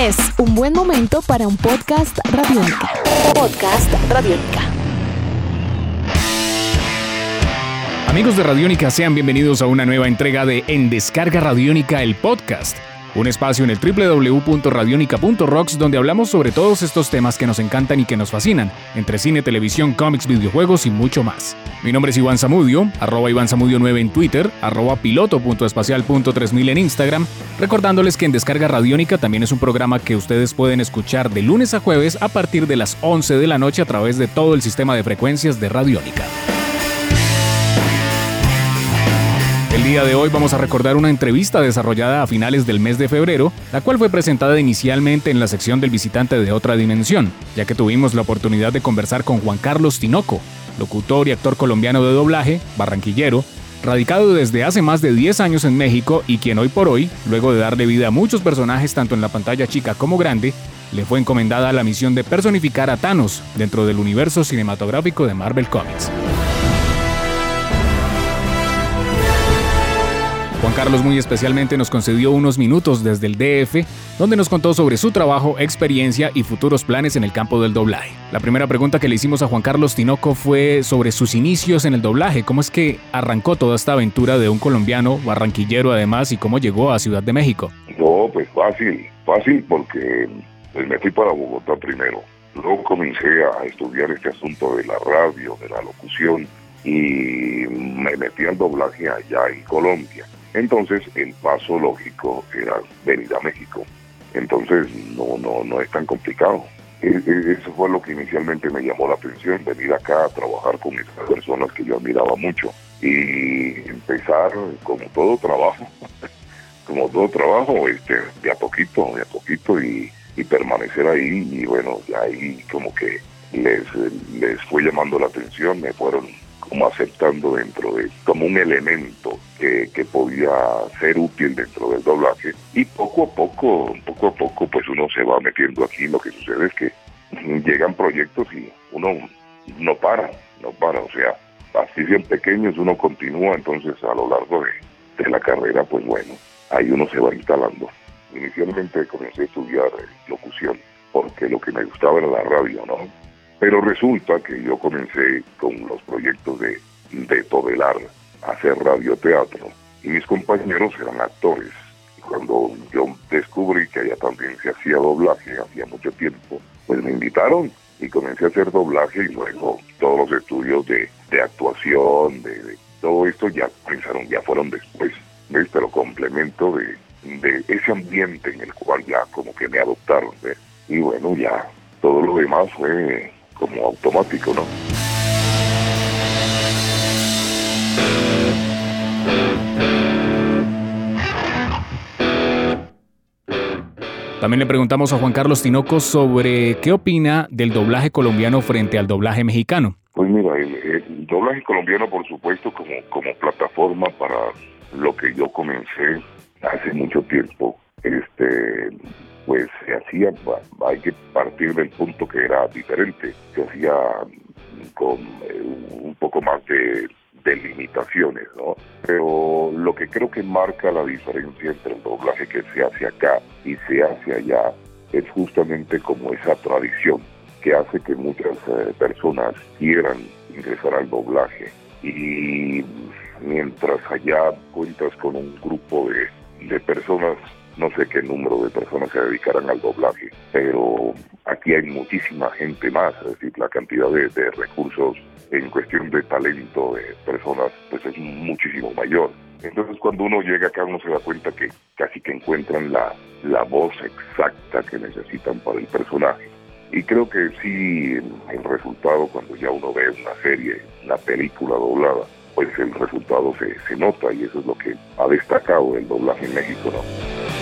Es un buen momento para un podcast radiónica. Podcast radiónica. Amigos de Radiónica, sean bienvenidos a una nueva entrega de En Descarga Radiónica, el podcast un espacio en el www.radionica.rocks donde hablamos sobre todos estos temas que nos encantan y que nos fascinan, entre cine, televisión, cómics, videojuegos y mucho más. Mi nombre es Iván Zamudio, arroba Iván Zamudio 9 en Twitter, arroba piloto.espacial.3000 en Instagram, recordándoles que en Descarga Radiónica también es un programa que ustedes pueden escuchar de lunes a jueves a partir de las 11 de la noche a través de todo el sistema de frecuencias de Radiónica. El día de hoy vamos a recordar una entrevista desarrollada a finales del mes de febrero, la cual fue presentada inicialmente en la sección del visitante de otra dimensión, ya que tuvimos la oportunidad de conversar con Juan Carlos Tinoco, locutor y actor colombiano de doblaje, barranquillero, radicado desde hace más de 10 años en México y quien hoy por hoy, luego de darle vida a muchos personajes tanto en la pantalla chica como grande, le fue encomendada la misión de personificar a Thanos dentro del universo cinematográfico de Marvel Comics. Juan Carlos muy especialmente nos concedió unos minutos desde el DF, donde nos contó sobre su trabajo, experiencia y futuros planes en el campo del doblaje. La primera pregunta que le hicimos a Juan Carlos Tinoco fue sobre sus inicios en el doblaje, cómo es que arrancó toda esta aventura de un colombiano, barranquillero además, y cómo llegó a Ciudad de México. No, pues fácil, fácil porque pues, me fui para Bogotá primero. Luego comencé a estudiar este asunto de la radio, de la locución, y me metí al doblaje allá en Colombia. Entonces el paso lógico era venir a México. Entonces no, no, no es tan complicado. E, e, eso fue lo que inicialmente me llamó la atención, venir acá a trabajar con esas personas que yo admiraba mucho y empezar como todo trabajo, como todo trabajo, este, de a poquito, de a poquito y, y permanecer ahí y bueno, ahí como que les, les fue llamando la atención, me fueron como aceptando dentro de, como un elemento que, que, podía ser útil dentro del doblaje. Y poco a poco, poco a poco, pues uno se va metiendo aquí. Lo que sucede es que llegan proyectos y uno no para, no para. O sea, así bien pequeños uno continúa, entonces a lo largo de, de la carrera, pues bueno, ahí uno se va instalando. Inicialmente comencé a estudiar locución porque lo que me gustaba era la radio, ¿no? Pero resulta que yo comencé con los proyectos de, de todelar, hacer radioteatro, y mis compañeros eran actores. Y cuando yo descubrí que allá también se hacía doblaje, hacía mucho tiempo, pues me invitaron y comencé a hacer doblaje y luego todos los estudios de, de actuación, de, todo esto ya pensaron, ya fueron después, ¿ves? Pero complemento de, de ese ambiente en el cual ya como que me adoptaron, ¿ves? Y bueno, ya todo lo demás fue como automático, ¿no? También le preguntamos a Juan Carlos Tinoco sobre qué opina del doblaje colombiano frente al doblaje mexicano. Pues mira, el, doblaje colombiano, por supuesto, como, como plataforma para lo que yo comencé hace mucho tiempo, este, pues se hacía, hay que partir del punto que era diferente, se hacía con eh, un poco más de, de, limitaciones, ¿no? Pero lo que creo que marca la diferencia entre el doblaje que se hace acá y se hace allá es justamente como esa tradición que hace que muchas eh, personas quieran ingresar al doblaje y mientras allá cuentas con un grupo de, de personas no sé qué número de personas se dedicarán al doblaje, pero aquí hay muchísima gente más, es decir, la cantidad de, recursos en cuestión de talento de personas pues es muchísimo mayor. Entonces cuando uno llega acá uno se da cuenta que casi que encuentran la, la voz exacta que necesitan para el personaje. Y creo que sí, el resultado cuando ya uno ve una serie, una película doblada, pues el resultado se, se nota y eso es lo que ha destacado el doblaje en México, ¿no?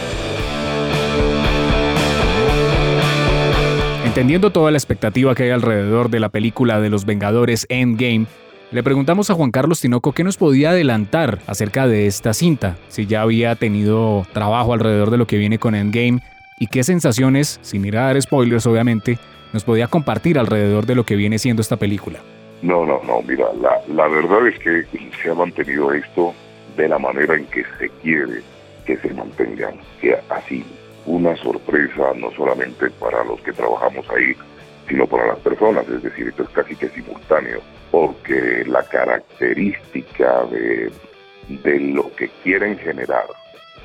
Entendiendo toda la expectativa que hay alrededor de la película de los Vengadores Endgame, le preguntamos a Juan Carlos Tinoco qué nos podía adelantar acerca de esta cinta, si ya había tenido trabajo alrededor de lo que viene con Endgame y qué sensaciones, sin ir a dar spoilers obviamente, nos podía compartir alrededor de lo que viene siendo esta película. No, no, no, mira, la, la verdad es que se ha mantenido esto de la manera en que se quiere que se mantengan, así una sorpresa no solamente para los que trabajamos ahí, sino para las personas, es decir, esto es casi que simultáneo, porque la característica de, de lo que quieren generar,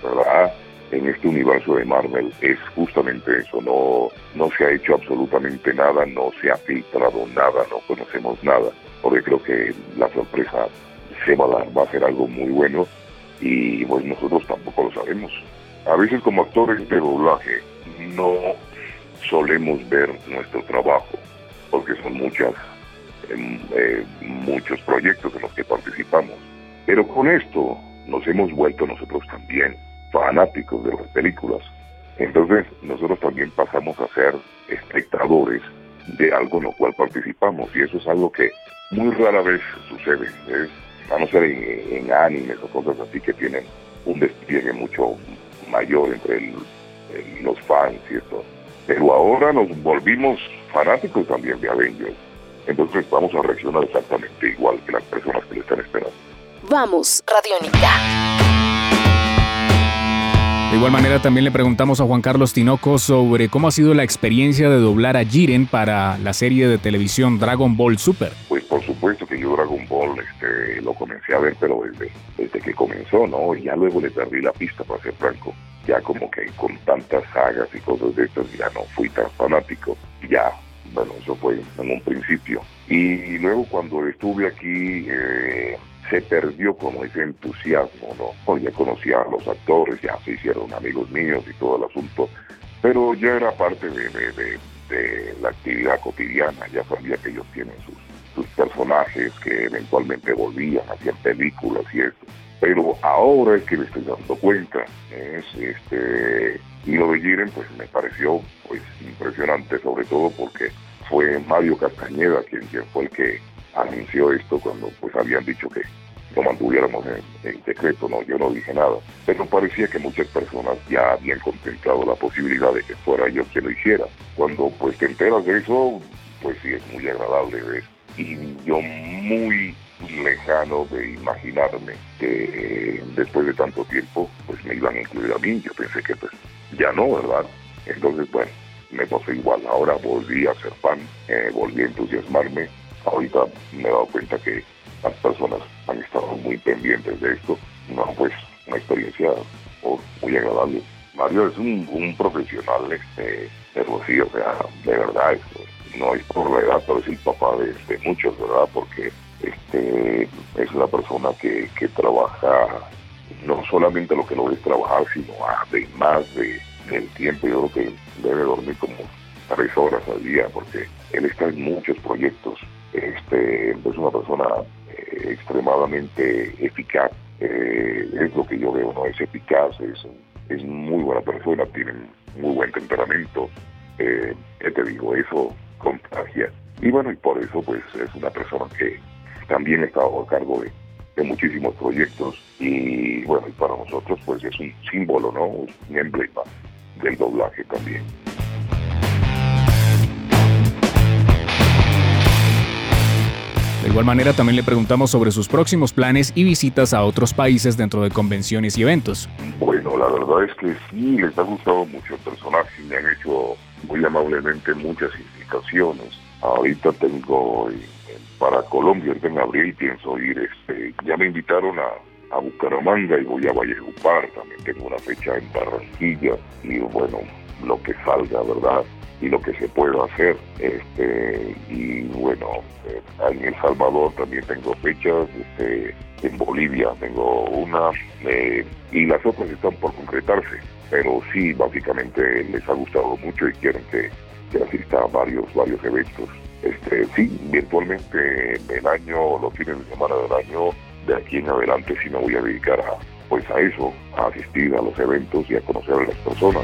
¿verdad? En este universo de Marvel es justamente eso, no, no se ha hecho absolutamente nada, no se ha filtrado nada, no conocemos nada, porque creo que la sorpresa se va a dar, va a ser algo muy bueno y pues nosotros tampoco lo sabemos. A veces como actores de doblaje no solemos ver nuestro trabajo, porque son muchas, em, eh, muchos proyectos en los que participamos. Pero con esto nos hemos vuelto nosotros también fanáticos de las películas. Entonces nosotros también pasamos a ser espectadores de algo en lo cual participamos y eso es algo que muy rara vez sucede. A no ser en, animes o cosas así que tienen un despliegue mucho mayor entre los fans y esto. Pero ahora nos volvimos fanáticos también de Avengers. Entonces vamos a reaccionar exactamente igual que las personas que le están esperando. Vamos, Radiónica. De igual manera también le preguntamos a Juan Carlos Tinoco sobre cómo ha sido la experiencia de doblar a Jiren para la serie de televisión Dragon Ball Super. Pues por supuesto que yo Dragon Ball este, lo comencé a ver, pero desde, desde que comenzó, ¿no? Y ya luego le perdí la pista, para ser franco. Ya como que con tantas sagas y cosas de estas ya no fui tan fanático. Ya, bueno, eso fue en un principio. Y luego cuando estuve aquí... Eh, se perdió como ese entusiasmo, ¿no? Pues ya conocía a los actores, ya se hicieron amigos míos y todo el asunto, pero ya era parte de, de, la actividad cotidiana, ya sabía que ellos tienen sus, sus personajes que eventualmente volvían, hacían películas y eso. Pero ahora es que me estoy dando cuenta, es este, y lo de Jiren pues me pareció pues impresionante, sobre todo porque fue Mario Castañeda quien, fue el que anunció esto cuando pues habían dicho que lo mantuviéramos en, secreto, no, yo no dije nada. Pero parecía que muchas personas ya habían contemplado la posibilidad de que fuera yo quien lo hiciera. Cuando pues te enteras de eso, pues sí es muy agradable. Y yo muy lejano de imaginarme que después de tanto tiempo pues me iban a incluir a mí. Yo pensé que pues ya no, ¿verdad? Entonces, bueno, me pasó igual. Ahora volví a ser fan, eh, volví a entusiasmarme ahorita me he dado cuenta que las personas han estado muy pendientes de esto. No, pues una experiencia muy agradable. Mario es un, profesional este, pero sí, o sea, de verdad, no es por la edad, pero es el papá de, muchos, ¿verdad? Porque este es una persona que, que trabaja no solamente lo que lo ves trabajar, sino además de, del tiempo. Yo creo que debe dormir como tres horas al día porque él está en muchos proyectos este, es una persona eh, extremadamente eficaz, eh, es lo que yo veo, ¿no? Es eficaz, es, es muy buena persona, tiene muy buen temperamento, eh, te digo, eso contagia. Y bueno, y por eso pues es una persona que también ha estado a cargo de, de muchísimos proyectos y bueno, y para nosotros pues es un símbolo, ¿no? Un emblema del doblaje también. De igual manera también le preguntamos sobre sus próximos planes y visitas a otros países dentro de convenciones y eventos. Bueno, la verdad es que sí, les ha gustado mucho el personaje, me han hecho muy amablemente muchas Ahorita tengo para Colombia, en abril pienso ir, este, ya me invitaron a, a Bucaramanga y voy a Valledupar, también tengo una fecha en Barranquilla y bueno, lo que salga, ¿verdad? y lo que se pueda hacer. Este, y bueno, eh, en El Salvador también tengo fechas, este, en Bolivia tengo una, eh, y las otras están por concretarse. Pero sí, básicamente les ha gustado mucho y quieren que, que asista a varios, varios eventos. Este, sí, virtualmente el año, los fines de semana del año, de aquí en adelante sí me voy a dedicar a, pues a eso, a asistir a los eventos y a conocer a las personas.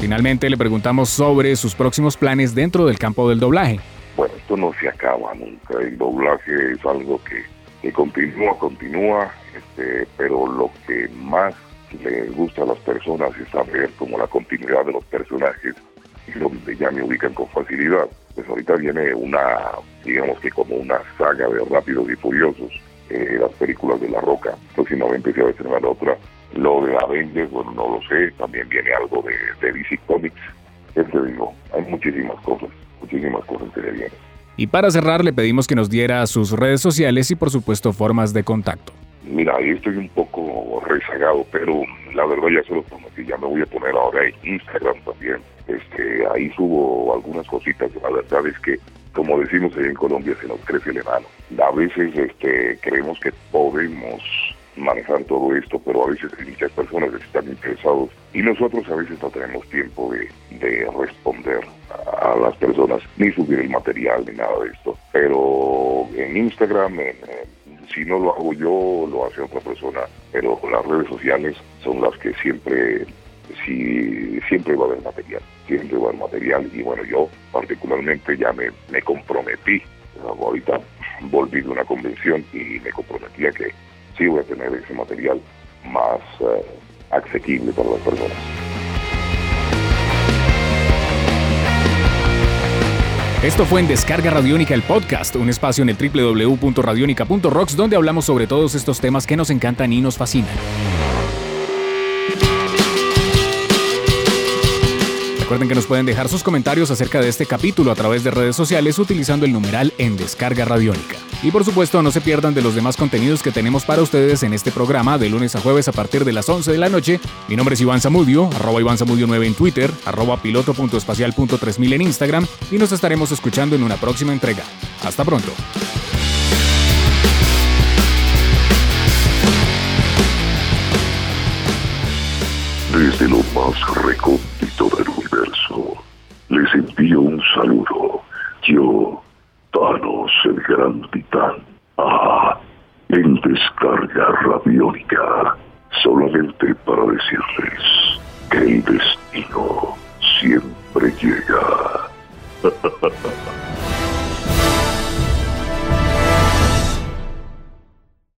Finalmente le preguntamos sobre sus próximos planes dentro del campo del doblaje. Bueno, esto no se acaba nunca. El doblaje es algo que, continúa, continúa, este, pero lo que más les gusta a las personas es saber como la continuidad de los personajes y donde ya me ubican con facilidad. Pues ahorita viene una, digamos que como una saga de rápidos y furiosos eh, las películas de La Roca. Próximamente se va a estrenar otra. Lo de Avengers, bueno, no lo sé. También viene algo de, de DC Comics. ¿Qué te digo? Hay muchísimas cosas, muchísimas cosas que se vienen. Y para cerrar, le pedimos que nos diera sus redes sociales y por supuesto formas de contacto. Mira, ahí estoy un poco rezagado, pero la verdad ya se lo prometí, ya me voy a poner ahora en Instagram también. Este, ahí subo algunas cositas, la verdad es que, como decimos ahí en Colombia, se nos crece el enano. A veces este, creemos que podemos manejar todo esto, pero a veces hay muchas personas que están interesados y nosotros a veces no tenemos tiempo de, de responder a las personas, ni subir el material, ni nada de esto. Pero en Instagram, en, si no lo hago yo, lo hace otra persona, pero las redes sociales son las que siempre, si, siempre va a haber material, siempre va a haber material y bueno, yo particularmente ya me, me comprometí, ahorita volví de una convención y me comprometí a que sí voy a tener ese material más uh, asequible para las personas. Esto fue en Descarga Radiónica el podcast, un espacio en el www.radionica.rocks donde hablamos sobre todos estos temas que nos encantan y nos fascinan. Recuerden que nos pueden dejar sus comentarios acerca de este capítulo a través de redes sociales utilizando el numeral en Descarga Radiónica. Y por supuesto no se pierdan de los demás contenidos que tenemos para ustedes en este programa de lunes a jueves a partir de las 11 de la noche. Mi nombre es Iván Zamudio, arroba Iván Zamudio 9 en Twitter, arroba piloto.espacial.3000 en Instagram y nos estaremos escuchando en una próxima entrega. Hasta pronto. Desde lo más recóndito del envío un saludo. Yo, Thanos, el gran titán. Ah, en descarga radiónica. Solamente para decirles que el destino siempre llega.